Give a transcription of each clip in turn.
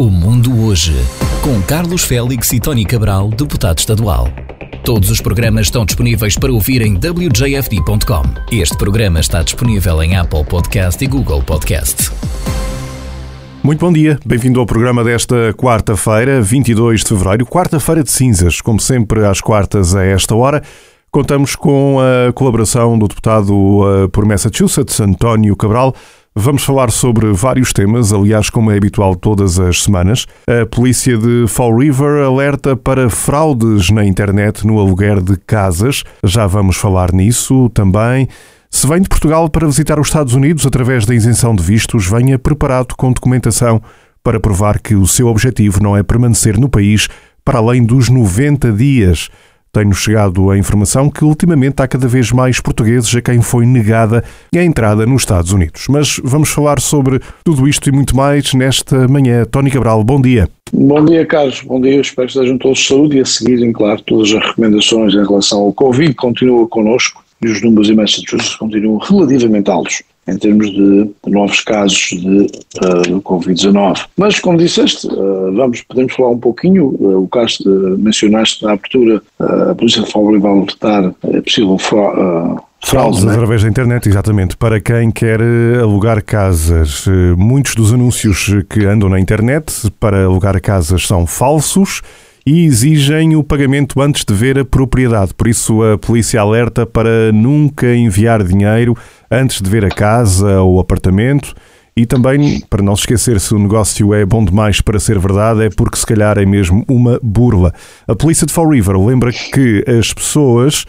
O Mundo Hoje, com Carlos Félix e Tony Cabral, deputado estadual. Todos os programas estão disponíveis para ouvir em wjfd.com. Este programa está disponível em Apple Podcast e Google Podcast. Muito bom dia, bem-vindo ao programa desta quarta-feira, 22 de fevereiro, quarta-feira de cinzas, como sempre às quartas a esta hora. Contamos com a colaboração do deputado uh, por Massachusetts, António Cabral. Vamos falar sobre vários temas, aliás, como é habitual todas as semanas. A polícia de Fall River alerta para fraudes na internet no aluguer de casas. Já vamos falar nisso também. Se vem de Portugal para visitar os Estados Unidos através da isenção de vistos, venha preparado com documentação para provar que o seu objetivo não é permanecer no país para além dos 90 dias. Tem-nos chegado a informação que ultimamente há cada vez mais portugueses a quem foi negada a entrada nos Estados Unidos. Mas vamos falar sobre tudo isto e muito mais nesta manhã. Tony Cabral, bom dia. Bom dia, Carlos. Bom dia. Espero que estejam todos de saúde e a seguirem, claro, todas as recomendações em relação ao Covid. Continua connosco e os números em Massachusetts continuam relativamente altos em termos de, novos casos de uh, Covid-19. Mas, como disseste, uh, vamos, podemos falar um pouquinho, uh, o caso de, mencionaste na abertura, a Polícia de Fábio vai alertar é possível fraude, Fraudes né? através da internet, exatamente. Para quem quer alugar casas, muitos dos anúncios que andam na internet para alugar casas são falsos e exigem o pagamento antes de ver a propriedade. Por isso, a polícia alerta para nunca enviar dinheiro antes de ver a casa ou apartamento. E também, para não se esquecer, se o negócio é bom demais para ser verdade, é porque se calhar é mesmo uma burla. A polícia de Fall River lembra que as pessoas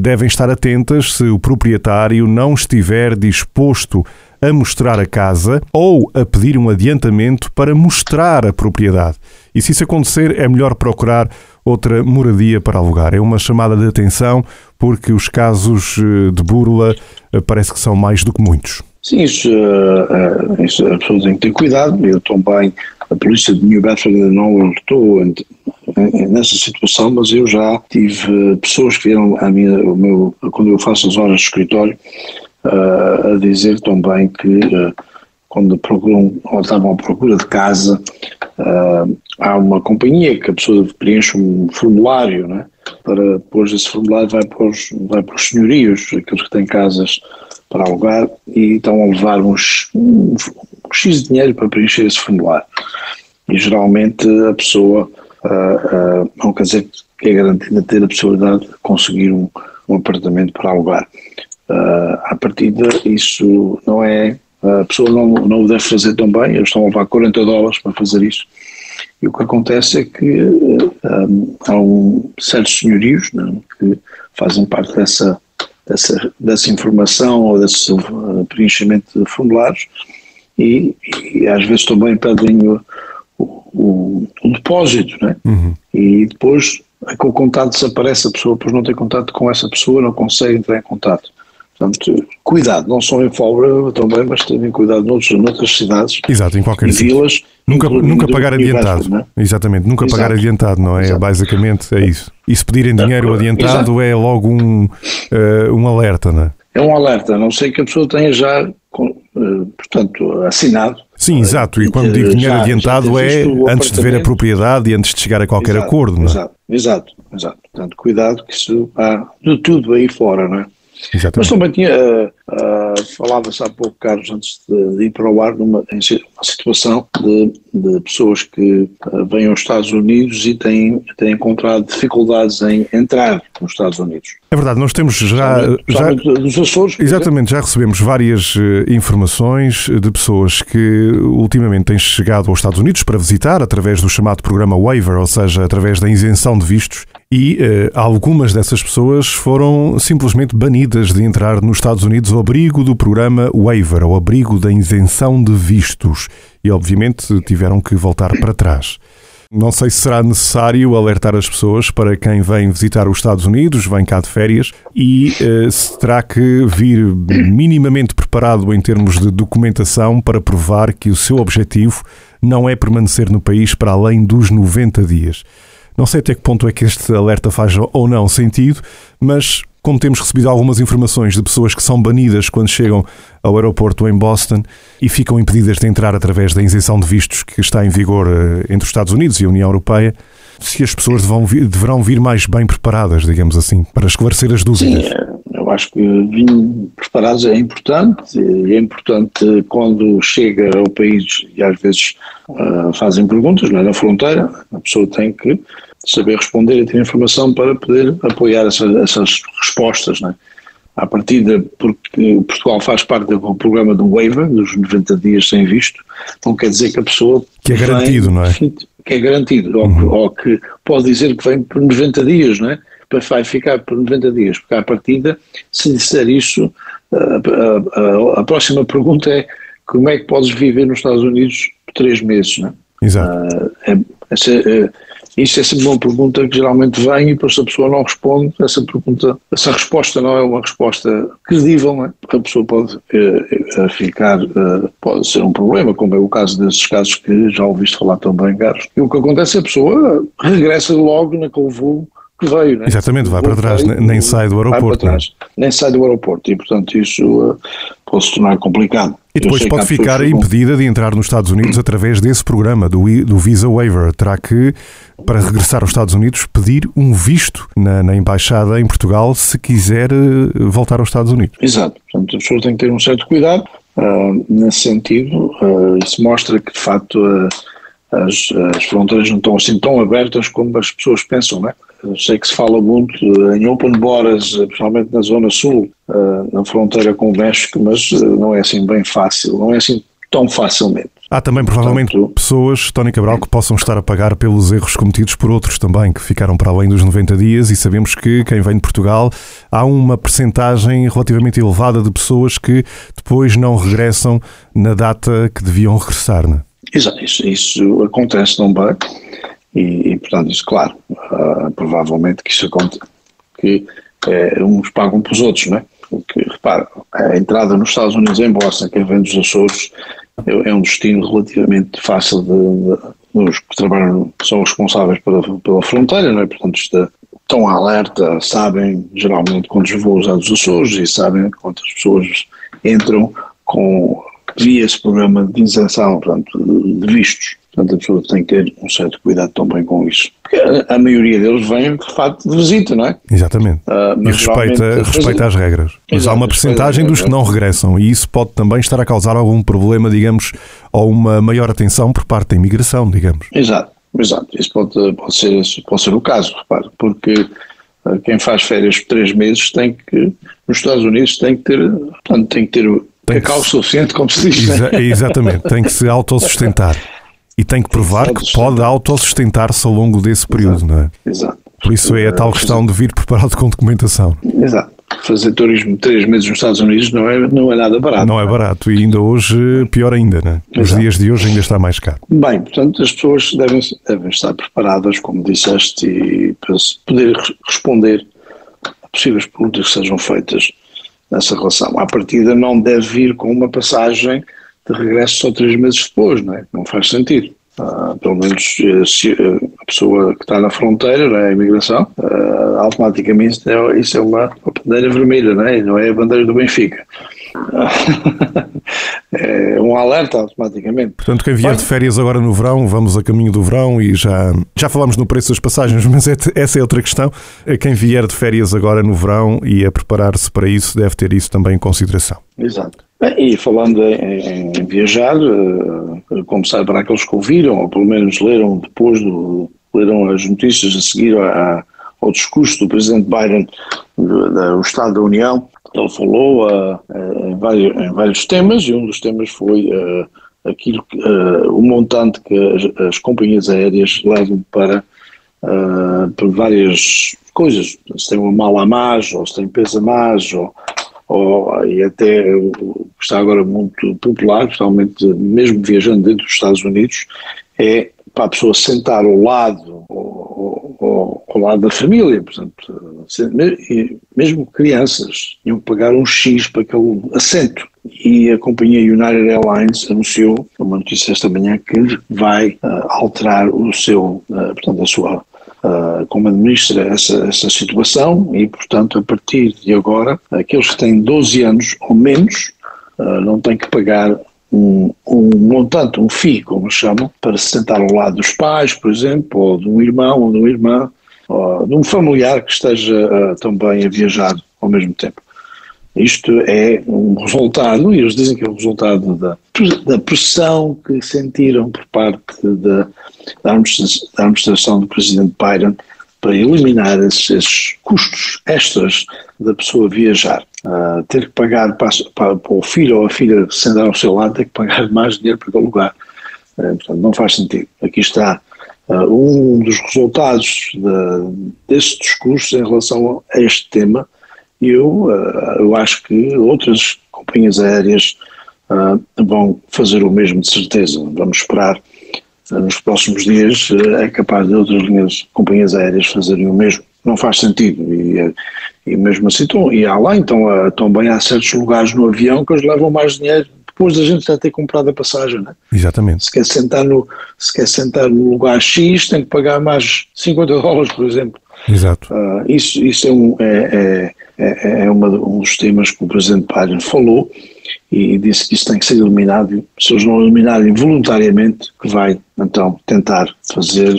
devem estar atentas se o proprietário não estiver disposto a mostrar a casa ou a pedir um adiantamento para mostrar a propriedade. E se isso acontecer, é melhor procurar outra moradia para alugar. É uma chamada de atenção porque os casos eh, de burla eh, parece que são mais do que muitos. Sim, isso, uh, isso as pessoas têm que ter cuidado. Eu também, a polícia de New Bedford não alertou nessa situação, mas eu já tive pessoas que vieram a minha, o meu, quando eu faço as horas de escritório, a dizer também que quando procuram ou estavam à procura de casa, uh, há uma companhia que a pessoa preenche um formulário, né? para depois esse formulário vai para, os, vai para os senhorios, aqueles que têm casas para alugar, e estão a levar uns, um, um X de dinheiro para preencher esse formulário. E geralmente a pessoa uh, uh, não quer dizer que é garantida ter a possibilidade de conseguir um, um apartamento para alugar. Uh, à partida, isso não é. A pessoa não, não o deve fazer tão bem, eles estão a levar 40 dólares para fazer isso. E o que acontece é que um, há um, certos senhorios né, que fazem parte dessa, dessa, dessa informação ou desse uh, preenchimento de formulários e, e, às vezes também pedem o, o, o depósito, né? Uhum. E depois é que o contato desaparece, a pessoa depois não tem contato com essa pessoa, não consegue entrar em contato. Portanto, cuidado, não só em Fábio também, mas também cuidado noutros, noutras cidades Exato, em qualquer e vilas. Nunca, nunca pagar adiantado. É? Exatamente, nunca Exato. pagar adiantado, não é? Exato. Basicamente é isso. E se pedirem dinheiro adiantado Exato. é logo um, uh, um alerta, não é? É um alerta, a não sei que a pessoa tenha já, uh, portanto, assinado. Sim, uh, exato. E quando digo dinheiro já, adiantado já é antes de ver a propriedade e antes de chegar a qualquer acordo, não é? Exato, exato, exato. Portanto, cuidado que isso há de tudo aí fora, não é? Exatamente. Mas também tinha, uh, falava-se há pouco, Carlos, antes de, de ir para o ar, numa em uma situação de, de pessoas que uh, vêm aos Estados Unidos e têm, têm encontrado dificuldades em entrar nos Estados Unidos. É verdade, nós temos já. já dos Açores. Exatamente, já recebemos várias informações de pessoas que ultimamente têm chegado aos Estados Unidos para visitar através do chamado programa Waiver, ou seja, através da isenção de vistos, e uh, algumas dessas pessoas foram simplesmente banidas de entrar nos Estados Unidos ao abrigo do programa Waiver, ao abrigo da isenção de vistos, e obviamente tiveram que voltar para trás. Não sei se será necessário alertar as pessoas para quem vem visitar os Estados Unidos, vem cá de férias, e uh, se terá que vir minimamente preparado em termos de documentação para provar que o seu objetivo não é permanecer no país para além dos 90 dias. Não sei até que ponto é que este alerta faz ou não sentido, mas como temos recebido algumas informações de pessoas que são banidas quando chegam ao aeroporto em Boston e ficam impedidas de entrar através da isenção de vistos que está em vigor eh, entre os Estados Unidos e a União Europeia, se as pessoas vir, deverão vir mais bem preparadas, digamos assim, para esclarecer as dúvidas. Sim, eu acho que vir preparados é importante é importante quando chega ao país e às vezes uh, fazem perguntas não é? na fronteira, a pessoa tem que saber responder e ter informação para poder apoiar essa, essas respostas. Não é? À partida, porque Portugal faz parte do programa do waiver, dos 90 dias sem visto, não quer dizer que a pessoa. Que é garantido, vem, não é? Que é garantido, uhum. ou, ou, que pode dizer que vem por 90 dias, não é? Vai ficar por 90 dias, porque à partida, se disser isso, a, a, a, a próxima pergunta é como é que podes viver nos Estados Unidos por três meses, não é? Exato. Uh, é, essa, é, isso é sempre uma pergunta que geralmente vem e depois a pessoa não responde, essa pergunta, essa resposta não é uma resposta credível, não é? porque a pessoa pode é, ficar, é, pode ser um problema, como é o caso desses casos que já ouviste falar também, Carlos. E o que acontece é a pessoa regressa logo naquele voo que veio. Né? Exatamente, vai para trás, veio, nem sai do aeroporto. Né? Nem sai do aeroporto e, portanto, isso uh, pode se tornar complicado. E depois pode ficar impedida de entrar nos Estados Unidos através desse programa, do, do Visa Waiver. Terá que, para regressar aos Estados Unidos, pedir um visto na, na Embaixada em Portugal se quiser uh, voltar aos Estados Unidos. Exato, portanto, as pessoas têm que ter um certo cuidado uh, nesse sentido. isso mostra que, de facto, as, as fronteiras não estão assim tão abertas como as pessoas pensam, não é? Eu sei que se fala muito em open borders, principalmente na zona sul, eh, na fronteira com o México, mas eh, não é assim bem fácil, não é assim tão facilmente. Há também provavelmente Portanto, pessoas, Tony Cabral, que possam estar a pagar pelos erros cometidos por outros também, que ficaram para além dos 90 dias e sabemos que quem vem de Portugal há uma percentagem relativamente elevada de pessoas que depois não regressam na data que deviam regressar, não é? Exato, isso, isso acontece também. E, e portanto, isso, claro, uh, provavelmente que isso acontece, que é, uns pagam para os outros, não é? Porque, repara, a entrada nos Estados Unidos em Boston, quem vem dos Açores, é, é um destino relativamente fácil de, de, os que trabalham, são responsáveis pela, pela fronteira, não é? Portanto, está, estão alerta, sabem geralmente quantos voos há dos Açores e sabem quantas pessoas entram com via esse programa de isenção, portanto, de vistos. Portanto, a pessoa tem que ter um certo cuidado também com isso. Porque a, a maioria deles vem, de facto, de visita, não é? Exatamente. Uh, e respeita, respeita as regras. Mas Exato, há uma percentagem dos que não regressam e isso pode também estar a causar algum problema, digamos, ou uma maior atenção por parte da imigração, digamos. Exato, exato. Isso pode, pode, ser, pode ser o caso, repare, porque uh, quem faz férias por três meses tem que, nos Estados Unidos, tem que ter, portanto, tem que ter tem cacau que... suficiente, como se diz. Exa exatamente, tem que se autossustentar. E tem que provar que pode autossustentar-se ao longo desse período, não é? Exato. Por isso é a tal questão de vir preparado com documentação. Exato. Fazer turismo três meses nos Estados Unidos não é, não é nada barato. Não é barato e ainda hoje, pior ainda, né? Os dias de hoje ainda está mais caro. Bem, portanto, as pessoas devem, devem estar preparadas, como disseste, e para poder responder a possíveis perguntas que sejam feitas nessa relação. À partida não deve vir com uma passagem de regresso só três meses depois, não é? Não faz sentido. Uh, pelo menos eh, se uh, a pessoa que está na fronteira, não é? a imigração, uh, automaticamente é, isso é uma, uma bandeira vermelha, não é? Não é a bandeira do Benfica. é um alerta automaticamente. Portanto, quem vier de férias agora no verão, vamos a caminho do verão e já, já falámos no preço das passagens, mas é, essa é outra questão. Quem vier de férias agora no verão e a preparar-se para isso, deve ter isso também em consideração. Exato. E falando em, em viajar, eh, como sabe para aqueles que ouviram, ou pelo menos leram depois do, leram as notícias a seguir a, ao discurso do Presidente Biden do Estado da União, ele falou uh, uh, em, vários, em, vários, temas e um dos temas foi uh, aquilo que, o montante que as, as, companhias aéreas levam para, para várias coisas. Se tem uma mala a mais, ou se tem peso a mais, ou, e até está agora muito popular, principalmente mesmo viajando dentro dos Estados Unidos, é para a pessoa sentar ao lado, ao, ao, ao lado da família, portanto, mesmo crianças iam pagar um X para aquele assento. E a companhia United Airlines anunciou, uma notícia esta manhã, que vai uh, alterar o seu, uh, portanto, a sua uh, como administra essa, essa situação e, portanto, a partir de agora, aqueles que têm 12 anos ou menos não têm que pagar um, um montante, um FII, como chamam, para se sentar ao lado dos pais, por exemplo, ou de um irmão ou de uma irmã, ou de um familiar que esteja uh, também a viajar ao mesmo tempo. Isto é um resultado, e eles dizem que é o resultado da, da pressão que sentiram por parte da, da administração do presidente Biden para eliminar esses, esses custos extras da pessoa viajar. Uh, ter que pagar para, para, para, o filho ou a filha sentar ao seu lado, ter que pagar mais dinheiro para aquele lugar. Uh, portanto, não faz sentido. Aqui está uh, um dos resultados de, desse discurso em relação a este tema. E eu, eu acho que outras companhias aéreas vão fazer o mesmo de certeza. Vamos esperar nos próximos dias é capaz de outras linhas, companhias aéreas fazerem o mesmo. Não faz sentido. E, e mesmo assim, estão, e além, estão, estão bem há certos lugares no avião que eles levam mais dinheiro depois da gente já ter comprado a passagem. Né? Exatamente. Se quer, sentar no, se quer sentar no lugar X, tem que pagar mais 50 dólares, por exemplo. Exato. Uh, isso isso é, um, é, é, é, é uma, um dos temas que o Presidente Biden falou e disse que isso tem que ser eliminado. Se eles não eliminarem voluntariamente, que vai então tentar fazer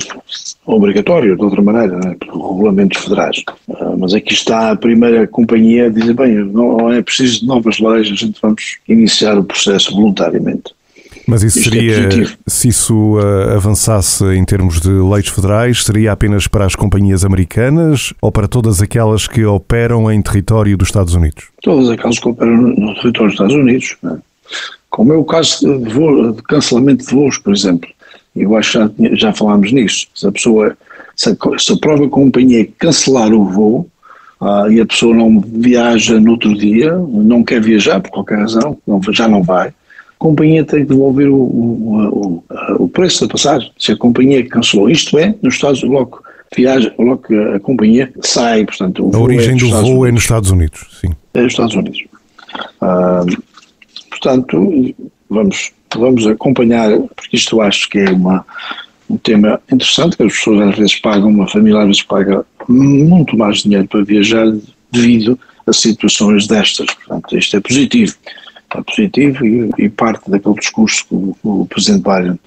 obrigatório de outra maneira, né, por regulamentos federais. Uh, mas aqui está a primeira companhia a dizer: bem, não é preciso de novas leis, a gente vamos iniciar o processo voluntariamente. Mas isso Isto é seria, é se isso uh, avançasse em termos de leis federais, seria apenas para as companhias americanas ou para todas aquelas que operam em território dos Estados Unidos? Todas aquelas que operam no território dos Estados Unidos. Né? Como é o caso de, voo, de, cancelamento de voos, por exemplo. Eu acho que já, já falámos nisso. Se a pessoa, se a, se a própria companhia cancelar o voo, Uh, e a pessoa não viaja no outro dia, não quer viajar por qualquer razão, não, já não vai, companhia tem que devolver o, o, o, o preço da passagem. Se a companhia cancelou, isto é, nos Estados Unidos, logo viaja, logo que a companhia sai, portanto... a origem é do Estados voo Unidos. é nos Estados Unidos, sim. É nos Estados Unidos. Uh, portanto, vamos, vamos acompanhar, porque isto acho que é uma, um tema interessante, que as pessoas às vezes pagam, uma família às vezes paga muito mais dinheiro para viajar devido a situações destas. Portanto, isto é positivo positivo e, e, parte daquele discurso que o, o Presidente Biden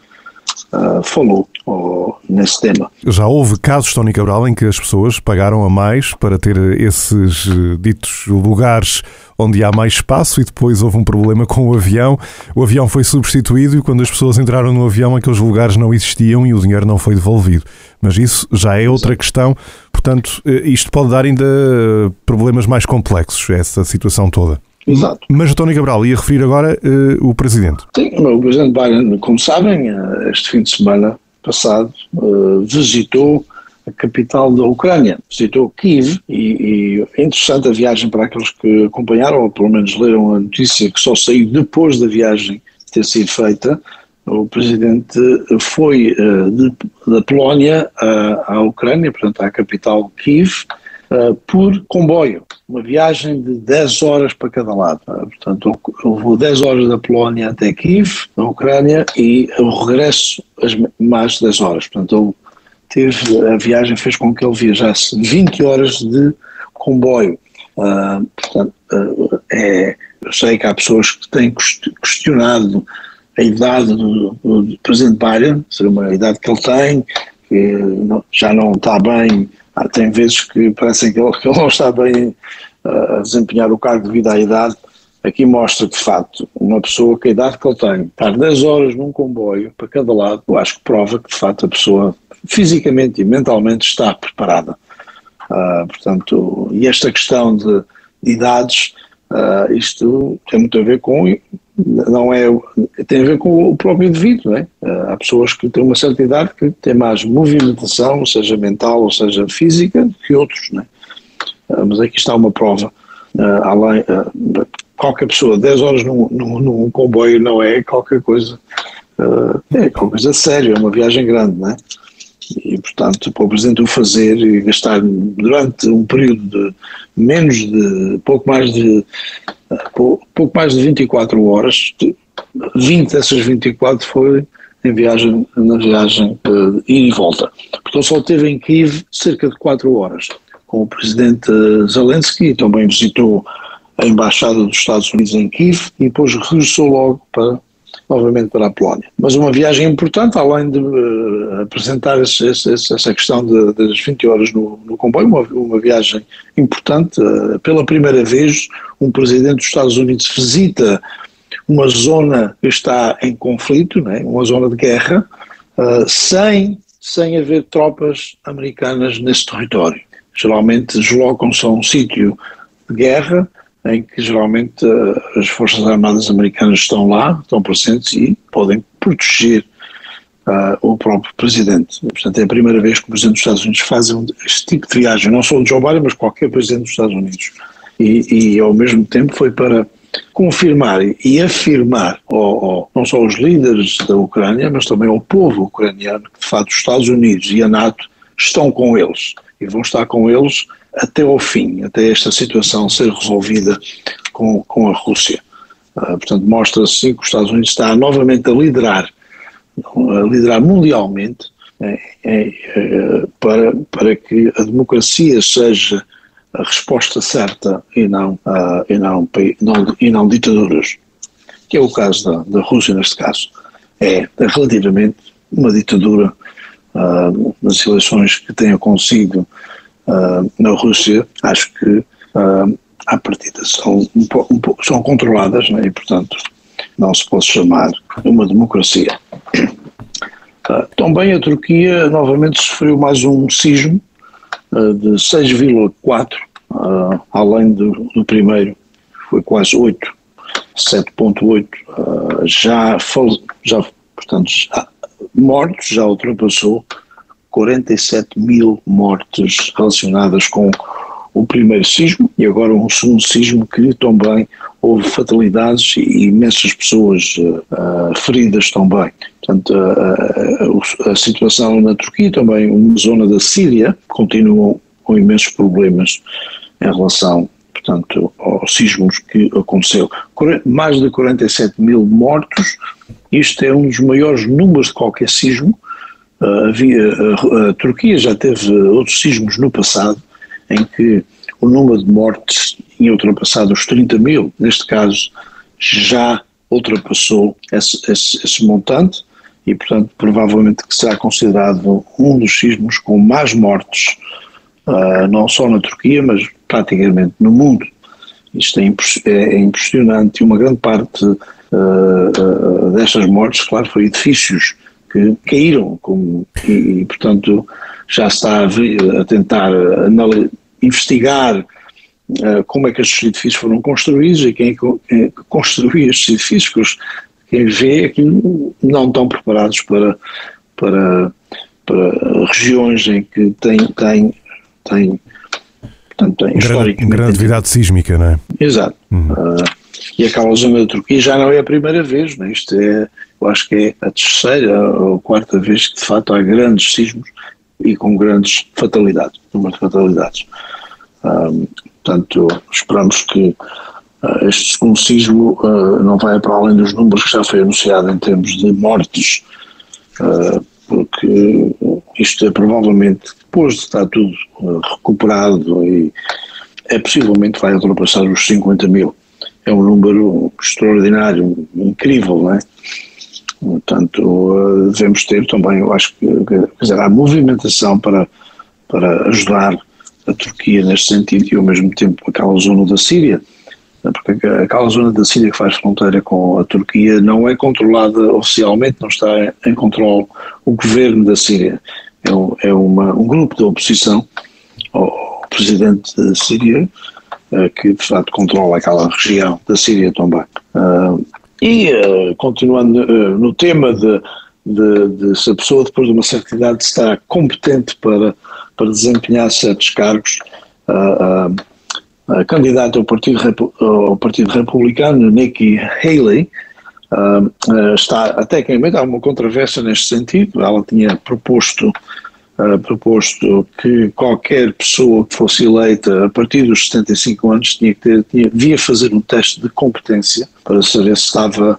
uh, falou oh, nesse tema. Já houve casos, Tony Cabral, em que as pessoas pagaram a mais para ter esses uh, ditos lugares onde há mais espaço e depois houve um problema com o avião. O avião foi substituído e quando as pessoas entraram no avião aqueles lugares não existiam e o dinheiro não foi devolvido. Mas isso já é outra Exato. questão. Portanto, eh, isto pode dar ainda problemas mais complexos, essa situação toda. Exato. Mas o Tony Cabral ia referir agora uh, o Presidente. Sim, o Presidente Biden, como sabem, eh, este fim de semana passado uh, visitou a capital da Ucrânia, visitou Kiev e, e, é interessante a viagem para aqueles que acompanharam ou pelo menos leram a notícia que só saiu depois da viagem ter sido feita. O presidente foi uh, de, da Polónia à Ucrânia, portanto à capital Kiev, uh, por comboio uma viagem de 10 horas para cada lado. Portanto, eu vou 10 horas da Polónia até Kiev, na Ucrânia, e eu regresso as mais 10 horas. Portanto, eu teve, a viagem fez com que ele viajasse 20 horas de comboio. Uh, portanto, uh, é, eu sei que há pessoas que têm questionado a idade do, do Presidente Biden, ser uma idade que ele tem, que não, já não está bem ah, tem vezes que parecem que ele, que ele não está bem uh, a desempenhar o cargo devido à idade. Aqui mostra que, de facto, uma pessoa com a idade que ele tem, estar 10 horas num comboio para cada lado, eu acho que prova que, de facto, a pessoa fisicamente e mentalmente está preparada. Uh, portanto, e esta questão de, de idades, uh, isto tem muito a ver com não é tem a ver com o próprio indivíduo, não é? Eh, há pessoas que têm uma certa idade que têm mais movimentação, seja mental ou seja física, que outros, não é? Eh, mas aqui está uma prova, além, qualquer pessoa, 10 horas num, num, num, comboio não é qualquer coisa, é qualquer coisa séria, é uma viagem grande, não é? E, portanto, para o Presidente o fazer e gastar durante um período de menos de, pouco mais de, pouco mais de 24 horas, 20 dessas 24 foi em viagem, na viagem uh, e volta. Ele só esteve em Kiev cerca de quatro horas, com o presidente Zelensky, e também visitou a embaixada dos Estados Unidos em Kiev e depois regressou logo para novamente para a Polónia. Mas uma viagem importante, além de uh, apresentar esse, esse, essa questão de, das 20 horas no, no comboio, uma, uma, viagem importante. Uh, pela primeira vez, um presidente dos Estados Unidos visita uma zona que está em conflito, né, uma zona de guerra, uh, sem, sem haver tropas americanas nesse território. Geralmente deslocam-se a um sítio de guerra, em que geralmente uh, as Forças Armadas Americanas estão lá, estão presentes e podem proteger uh, o próprio Presidente. Portanto, é a primeira vez que o Presidente dos Estados Unidos faz este tipo de viagem, não só o Joe Biden, mas qualquer Presidente dos Estados Unidos. E, e ao mesmo tempo foi para confirmar e afirmar ao, ao, não só aos líderes da Ucrânia, mas também ao povo ucraniano que de facto os Estados Unidos e a NATO estão com eles e vão estar com eles até ao fim, até esta situação ser resolvida com, com a Rússia. Uh, portanto, mostra-se que os Estados Unidos está novamente a liderar, a liderar mundialmente é, é, é, para, para que a democracia seja a resposta certa e não, uh, e não, não, e não ditaduras, que é o caso da, da Rússia neste caso. É relativamente uma ditadura uh, nas eleições que tenha conseguido uh, na Rússia, acho que uh, à partida são, um um são controladas né, e, portanto, não se pode chamar uma democracia. Uh, também a Turquia novamente sofreu mais um sismo uh, de 6,4, uh, além do, do, primeiro, foi quase 8, 7,8. já, já, portanto, já, mortos, já ultrapassou 47 mil mortes relacionadas com o primeiro sismo e agora um segundo sismo que também houve fatalidades e imensas pessoas uh, feridas também. Portanto, uh, a situação na Turquia também, uma zona da Síria, continuam com imensos problemas em relação, portanto, aos sismos que aconteceu. Mais de 47 mil mortos, isto é um dos maiores números de qualquer sismo, a, a Turquia já teve outros sismos no passado em que o número de mortes tinha ultrapassado os 30 mil, neste caso já ultrapassou esse, esse, esse montante e, portanto, provavelmente que será considerado um dos sismos com mais mortes, uh, não só na Turquia, mas praticamente no mundo. Isto é, é, é impressionante e uma grande parte uh, uh, destas mortes, claro, foi edifícios que caíram como, e, e, portanto, já está a, a tentar investigar uh, como é que estes edifícios foram construídos e quem, quem construiu estes edifícios, quem vê é que não estão preparados para, para, para regiões em que tem, tem, tem portanto, tem grande, grande atividade sísmica, não é? Exato. Uhum. Uh, e aquela zona da Turquia já não é a primeira vez, não é? isto é eu acho que é a terceira ou quarta vez que de facto há grandes sismos e com grandes fatalidades, número de fatalidades. Um, portanto, esperamos que uh, este segundo sismo uh, não vai para além dos números que já foi anunciado em termos de mortes, uh, porque isto é provavelmente, depois de estar tudo recuperado, e é possivelmente vai ultrapassar os 50 mil. É um número extraordinário, incrível, não é? Portanto, eh, devemos ter também, eu acho que, quer dizer, há movimentação para, para ajudar a Turquia neste sentido e ao mesmo tempo aquela zona da Síria, né, porque aquela zona da Síria que faz fronteira com a Turquia não é controlada oficialmente, não está em controle o governo da Síria. É, é uma, um grupo de oposição ao presidente da Síria eh, que de facto controla aquela região da Síria também. E, uh, continuando uh, no tema de, de, de, se a pessoa depois de uma certa idade está competente para, para desempenhar certos cargos, uh, a candidata ao Partido, ao Partido Republicano, Nikki Haley, está, até que há uma controvérsia neste sentido, ela tinha proposto proposto que qualquer pessoa que fosse eleita a partir dos 75 anos tinha que ter, tinha, devia fazer um teste de competência para saber se estava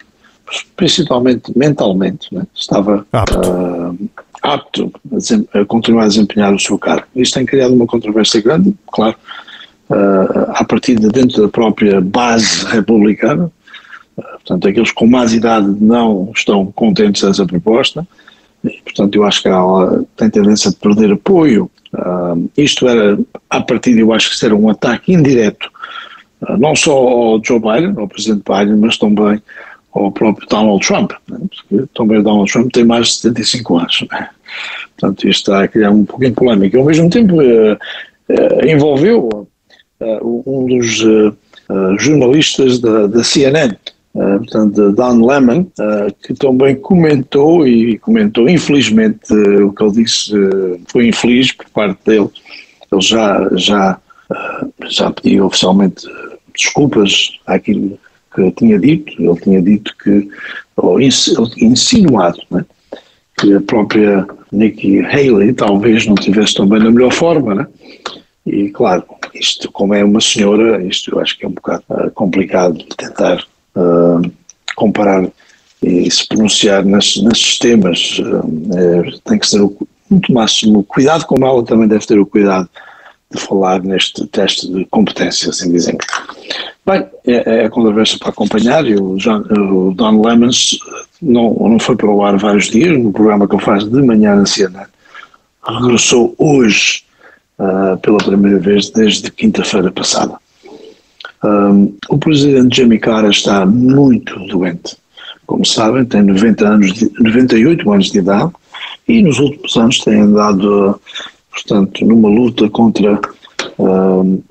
principalmente mentalmente, né? estava apto, uh, apto a, a, continuar a desempenhar o seu cargo. Isto tem criado uma controvérsia grande, claro, uh, a partir de dentro da própria base republicana. Uh, portanto, aqueles com mais idade não estão contentes dessa proposta. Portanto, eu acho que ela tem tendência a perder apoio. Uh, isto era, a partir, eu acho que era um ataque indireto, uh, não só ao Joe Biden, ao presidente Biden, mas também ao próprio Donald Trump, né? porque também Donald Trump tem mais de 75 anos. Né? Portanto, isto está a criar um pouquinho de polémica. Ao mesmo tempo, uh, envolveu um dos jornalistas da, da CNN, Uh, portanto, Don Lemon, uh, que também comentou e comentou, infelizmente, uh, o que ele disse foi infeliz por parte dele. Ele já, já, já pediu oficialmente desculpas àquilo que tinha dito. Ele tinha dito que, ou insinuado, né, que a própria Nikki Haley talvez não estivesse também na melhor forma, né? E claro, isto, como é uma senhora, isto eu acho que é um bocado complicado de tentar uh, comparar e se pronunciar nas, nesses temas. Uh, tem que ser o, muito máximo cuidado, como ela também deve ter o cuidado de falar neste teste de competência, assim dizendo. Bem, é, é a para acompanhar e o, John, o Don Lemons não, não foi para o ar vários dias, no programa que ele faz de manhã na CNN. Regressou hoje uh, pela primeira vez desde quinta-feira passada. Um, o presidente Jimmy Carter está muito doente. Como sabem, tem 90 anos de, 98 anos de idade e nos últimos anos tem andado, portanto, numa luta contra, um,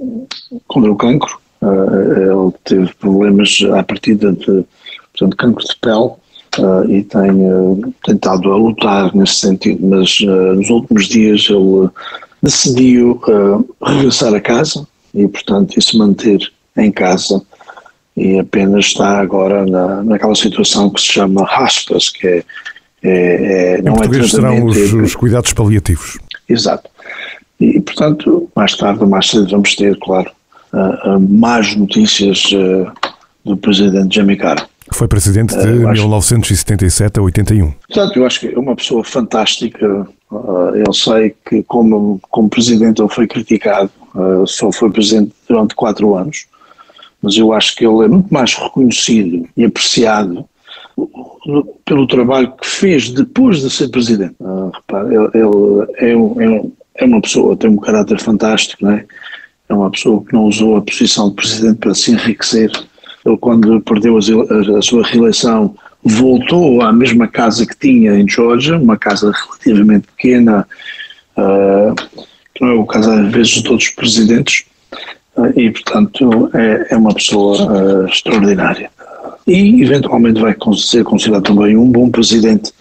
contra o cancro. Uh, ele teve problemas à partida de portanto, cancro de pele uh, e tem uh, tentado a lutar nesse sentido, mas nos últimos dias ele decidiu regressar a casa e, portanto, se manter em casa e apenas está agora na, naquela situação que se chama hospice, que é, é, é não é serão os, os cuidados paliativos. Exato. E, portanto, mais tarde ou mais cedo vamos ter, claro, uh, uh, mais notícias uh, do presidente Jimmy Carter. Foi presidente de 1977 a 81. Portanto, eu acho que é uma pessoa fantástica. eu sei que, como, como presidente, ele foi criticado, só foi presidente durante quatro anos mas eu acho que ele é muito mais reconhecido e apreciado pelo trabalho que fez depois de ser presidente. Ah, repare, ele, ele é, um, é, uma pessoa, tem um caráter fantástico, não é? É uma pessoa que não usou a posição de presidente para se enriquecer. Ele, quando perdeu a, a sua reeleição, voltou à mesma casa que tinha em Georgia, uma casa relativamente pequena, uh, que não é o caso às vezes de todos os presidentes, e, portanto, é, é uma pessoa uh, extraordinária. E, eventualmente, vai ser considerado também um bom presidente.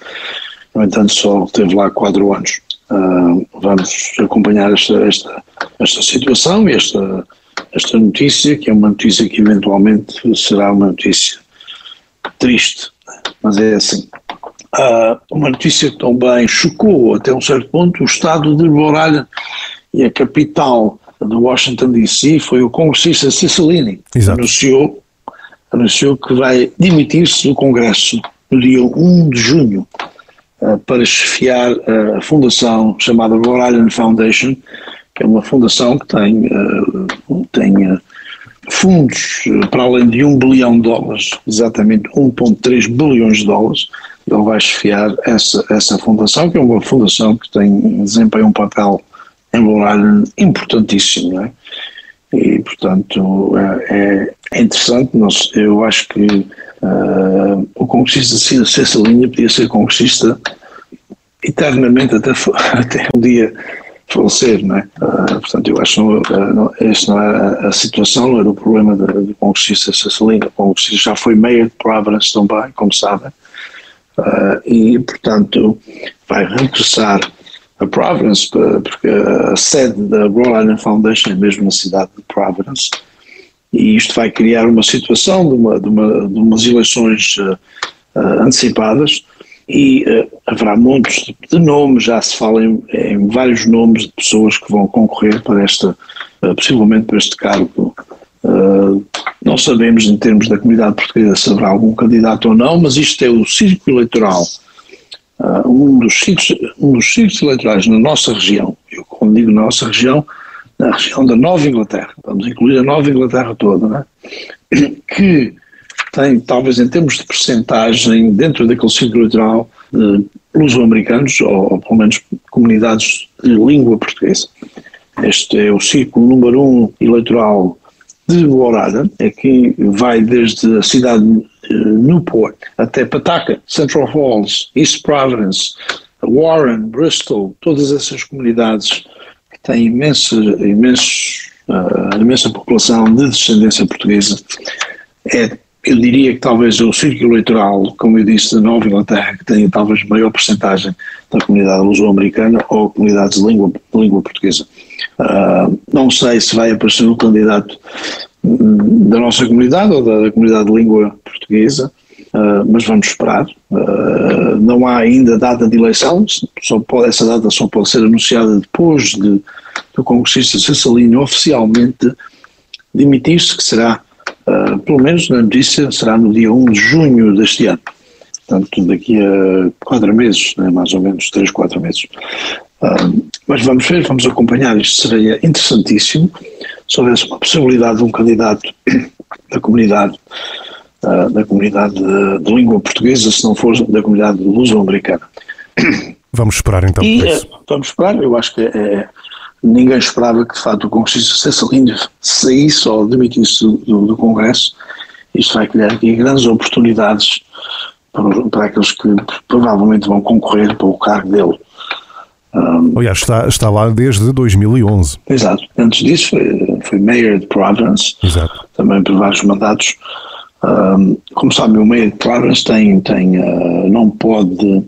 No entanto, só teve lá quatro anos. Uh, vamos acompanhar esta, esta, esta situação e esta, esta notícia, que é uma notícia que eventualmente será uma notícia triste, mas é assim. Uh, uma notícia que também chocou até um certo ponto o estado de Rhode e a capital do Washington DC foi o congressista Cicilline, que anunciou, anunciou que vai demitir-se do Congresso no dia 1 de junho uh, para chefiar uh, a fundação chamada Rhode Island Foundation, que é uma fundação que tem, uh, tem fundos para além de 1 bilhão de dólares, exatamente 1,3 bilhões de dólares. Ele vai chefiar essa, essa fundação, que é uma fundação que tem desempenha um papel embora importantíssimo, não é? E, portanto, é, é interessante, nós, eu acho que uh, o congressista César Linha podia ser congressista eternamente até, até um dia falecer, não é? Uh, portanto, eu acho que uh, não, essa não era a, situação, não era o problema do, congressista Cecilina. O congressista já foi mayor de Providence também, como sabem, uh, e, portanto, vai regressar a Providence, porque a sede da Rhode Island Foundation é mesmo na cidade de Providence, e isto vai criar uma situação de, uma, de, uma, de umas eleições uh, uh, antecipadas. E uh, haverá muitos de, nomes, já se fala em, em, vários nomes de pessoas que vão concorrer para esta, possivelmente para este cargo. Não sabemos, em termos da comunidade portuguesa, se haverá algum candidato ou não, mas isto é o círculo eleitoral, uh, um, dos círculos, um dos círculos eleitorais na nossa região. Eu, quando digo nossa região, na região da Nova Inglaterra, vamos incluir a Nova Inglaterra toda, né? que tem, talvez em termos de percentagem, dentro daquele círculo eleitoral, de luso-americanos, ou, ou pelo menos comunidades de língua portuguesa. Este é o círculo número um eleitoral de Borada, é que vai desde a cidade de Newport até Pataca, Central Falls, East Providence, Warren, Bristol, todas essas comunidades que têm imensa, imenso, uh, imensa população de descendência portuguesa, é, eu diria que talvez o círculo eleitoral, como eu disse, da Nova Inglaterra, que tenha talvez maior porcentagem da comunidade luso-americana ou comunidades de língua, de língua portuguesa. Uh, não sei se vai aparecer um candidato da nossa comunidade ou da, da comunidade de língua portuguesa, uh, mas vamos esperar. Uh, não há ainda data de eleição, só pode, essa data só pode ser anunciada depois de, do congressista Cessalino oficialmente demitir-se, que será, pelo menos na notícia, será no dia 1 de junho deste ano portanto daqui a quatro meses, né, mais ou menos três, quatro meses. Uh, mas vamos ver, vamos acompanhar, isto seria interessantíssimo se houvesse uma possibilidade de um candidato da comunidade uh, da comunidade de, de, língua portuguesa, se não for da comunidade luso-americana. Vamos esperar então e, é, Vamos esperar, eu acho que é, ninguém esperava que de facto o Congressista Cessalino saísse ou demitisse do, do, do Congresso. Isto vai criar aqui grandes oportunidades para, para aqueles que provavelmente vão concorrer para o cargo dele. Um, Aliás, está, está lá desde 2011. Exato. Antes disso foi, foi Mayor de Providence, exato. também por vários mandatos. Um, como sabe, o Mayor de Providence tem, tem, uh, não, pode,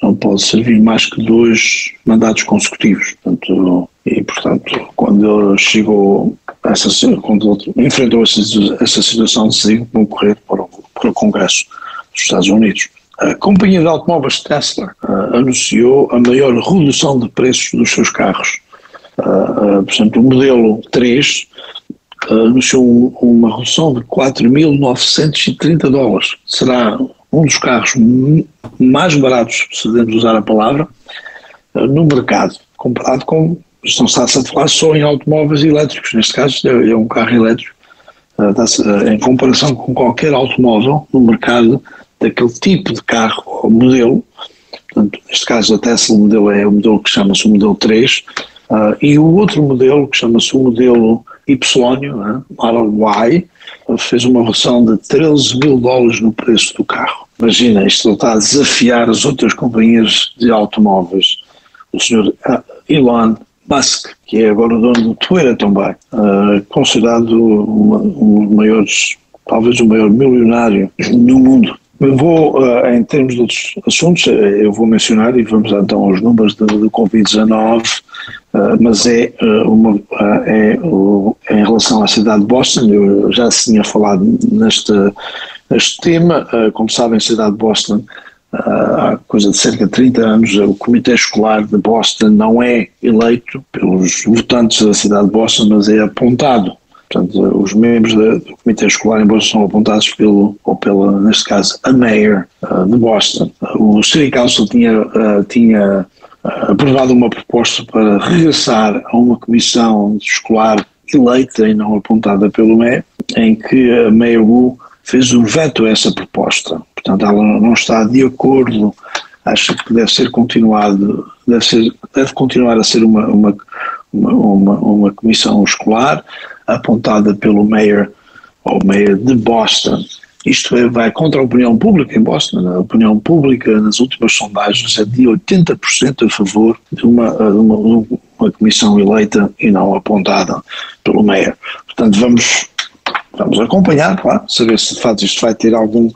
não pode servir mais que dois mandatos consecutivos. Portanto, e, portanto, quando ele chegou, essa, quando ele enfrentou essa, essa situação, decidiu concorrer para o, para o Congresso dos Estados Unidos. A companhia de automóveis Tesla uh, anunciou a maior redução de preços dos seus carros. Uh, uh, portanto, o modelo 3 anunciou uma redução de 4.930 dólares. Será um dos carros mais baratos, se devemos usar a palavra, no mercado, comparado com, está-se a falar só em automóveis elétricos, neste caso é, é um carro elétrico, em comparação com qualquer automóvel no mercado, daquele tipo de carro ou modelo, portanto, neste caso a Tesla o modelo é o modelo que chama-se o modelo 3, uh, ah, e o outro modelo que chama-se o modelo Y, né, Model Y, fez uma redução de 13 mil dólares no preço do carro. Imagina, isto está a desafiar as outras companhias de automóveis. O senhor ah, Elon Musk, que é agora o dono do Twitter também, uh, considerado uma, um dos maiores, talvez o maior milionário no mundo. Vou, uh, em termos de outros assuntos, uh, eu vou mencionar e vamos então aos números do, do Covid-19, uh, mas é, uma, é em relação à cidade de Boston, eu já tinha falado neste, neste tema, como sabem, a cidade de Boston, há coisa de cerca de 30 anos, o Comitê Escolar de Boston não é eleito pelos votantes da cidade de Boston, mas é apontado Portanto, os membros do Comitê Escolar em Boston são apontados pelo, ou pela, neste caso, a Mayor uh, de Boston. O City Council tinha, uh, tinha aprovado uma proposta para regressar a uma comissão escolar eleita e não apontada pelo Mayor, em que a Mayor Wu fez um veto a essa proposta. Portanto, ela não está de acordo, acha que deve ser continuado, deve, ser, deve continuar a ser uma, uma, uma, uma comissão escolar, apontada pelo mayor ou mayor de Boston. Isto é, vai contra a opinião pública em Boston. A opinião pública nas últimas sondagens é de 80% a favor de uma, de uma, de uma comissão eleita e não apontada pelo mayor. Portanto, vamos vamos acompanhar, claro, saber se de facto isto vai ter algum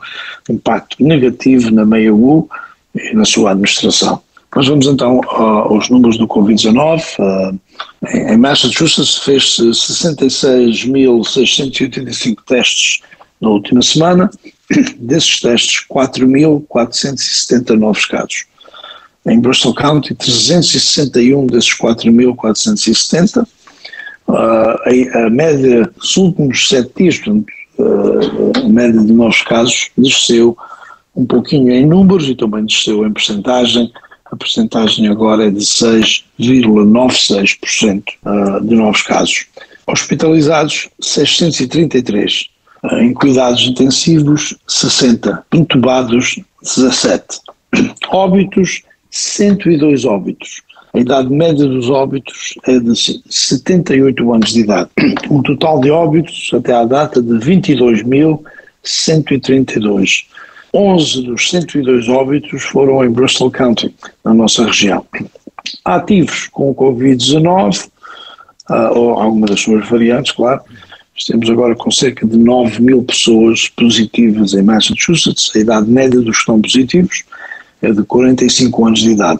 impacto negativo na meia U e na sua administração. Mas vamos então aos números do Covid-19. Uh, em Massachusetts fez-se 66.685 testes na última semana, desses testes 4.470 novos casos. Em Bristol County, 361 desses 4.470. Uh, a, média dos últimos sete dias, a média de novos casos desceu um pouquinho em números e também desceu em percentagem. A percentagem agora é de 6,96% de novos casos. Hospitalizados, 633. Em cuidados intensivos, 60. Intubados, 17. Óbitos, 102 óbitos. A idade média dos óbitos é de 78 anos de idade. Um total de óbitos até à data de 22.132. 11 dos 102 óbitos foram em Bristol County, na nossa região. Ativos com o Covid-19, uh, ou alguma das suas variantes, claro, estamos agora com cerca de 9 mil pessoas positivas em Massachusetts. A idade média dos que estão positivos é de 45 anos de idade.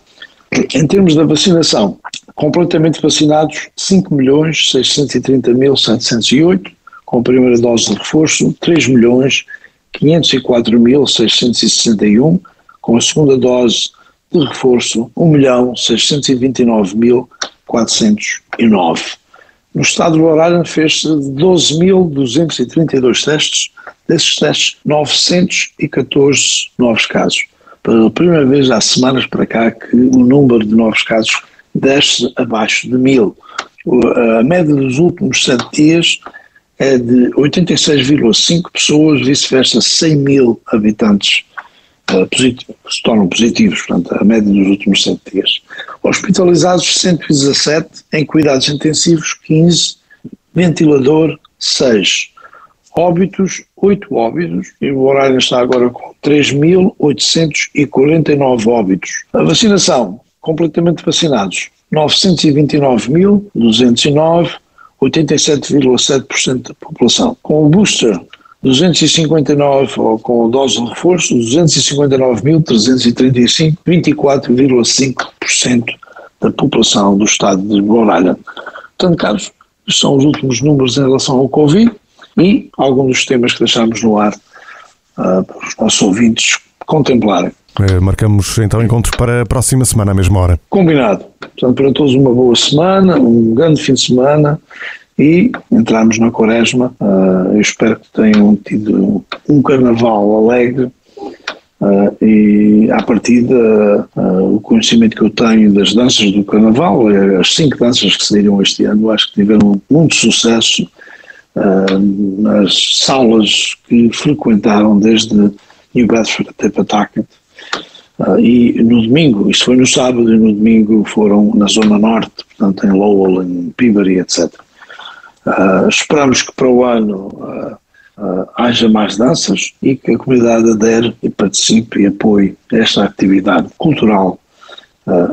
Em termos da vacinação, completamente vacinados 5.630.708, com a primeira dose de reforço, 3 milhões 504.661, com a segunda dose de reforço, 1.629.409. No estado do Roraima fez-se 12.232 testes, desses testes 914 novos casos. Pela primeira vez há semanas para cá que o número de novos casos desce abaixo de mil. A média dos últimos sete dias é de 86,5 pessoas, vice-versa 100 mil habitantes uh, se tornam positivos, portanto, a média dos últimos sete dias. Hospitalizados 117, em cuidados intensivos 15, ventilador 6. Óbitos, 8 óbitos, e o horário está agora com 3.849 óbitos. A vacinação, completamente vacinados, 929.209, 87,7% da população. Com o booster, 259, ou com a dose de reforço, 259.335, 24,5% da população do estado de Rhode Island. Portanto, Carlos, são os últimos números em relação ao Covid e alguns dos temas que deixámos no ar uh, para os nossos ouvintes contemplarem. É, marcamos então encontro para a próxima semana, à mesma hora. Combinado. Portanto, para todos uma boa semana, um grande fim de semana e entramos na quaresma. Uh, eu espero que tenham tido um carnaval alegre uh, e, à partida, uh, conhecimento que eu tenho das danças do carnaval, as cinco danças que saíram este ano, acho que tiveram muito sucesso nas salas que frequentaram desde New Bedford até Pawtucket Uh, e no domingo, isso foi no sábado e no domingo foram na Zona Norte, portanto em Lowell, em Peabody, etc. Uh, esperamos que para o ano uh, haja mais danças e que a comunidade adere e participe e apoie esta atividade cultural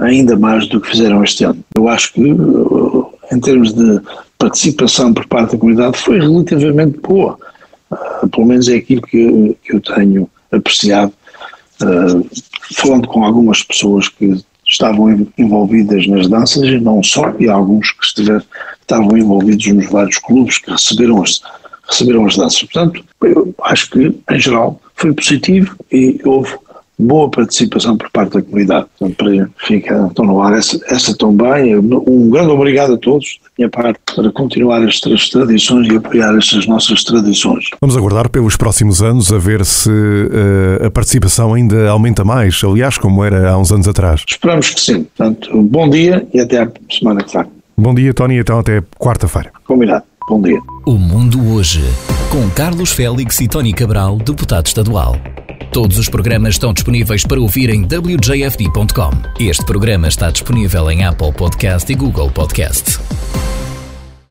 ainda mais do que fizeram este ano. Eu acho que, em termos de participação por parte da comunidade, foi relativamente boa. pelo menos é aquilo que, que eu tenho apreciado uh, falando com algumas pessoas que estavam envolvidas nas danças e não só, e alguns que estiver, estavam envolvidos nos vários clubes que receberam as, receberam as danças. Portanto, eu acho que, em geral, foi positivo e houve boa participação por parte da comunidade. Portanto, fica então no ar essa, essa também. Um grande obrigado a todos, minha parte, para continuar estas tradições e apoiar estas nossas tradições. Vamos aguardar pelos próximos anos a ver se uh, a participação ainda aumenta mais, aliás, como era há uns anos atrás. Esperamos que sim. Portanto, bom dia e até a semana que vem. Bom dia, Tony, então até quarta-feira. Combinado. Bom dia. O Mundo Hoje, com Carlos Félix e Tony Cabral, deputado estadual. Todos os programas estão disponíveis para ouvir em wjfd.com. Este programa está disponível em Apple Podcast e Google Podcast.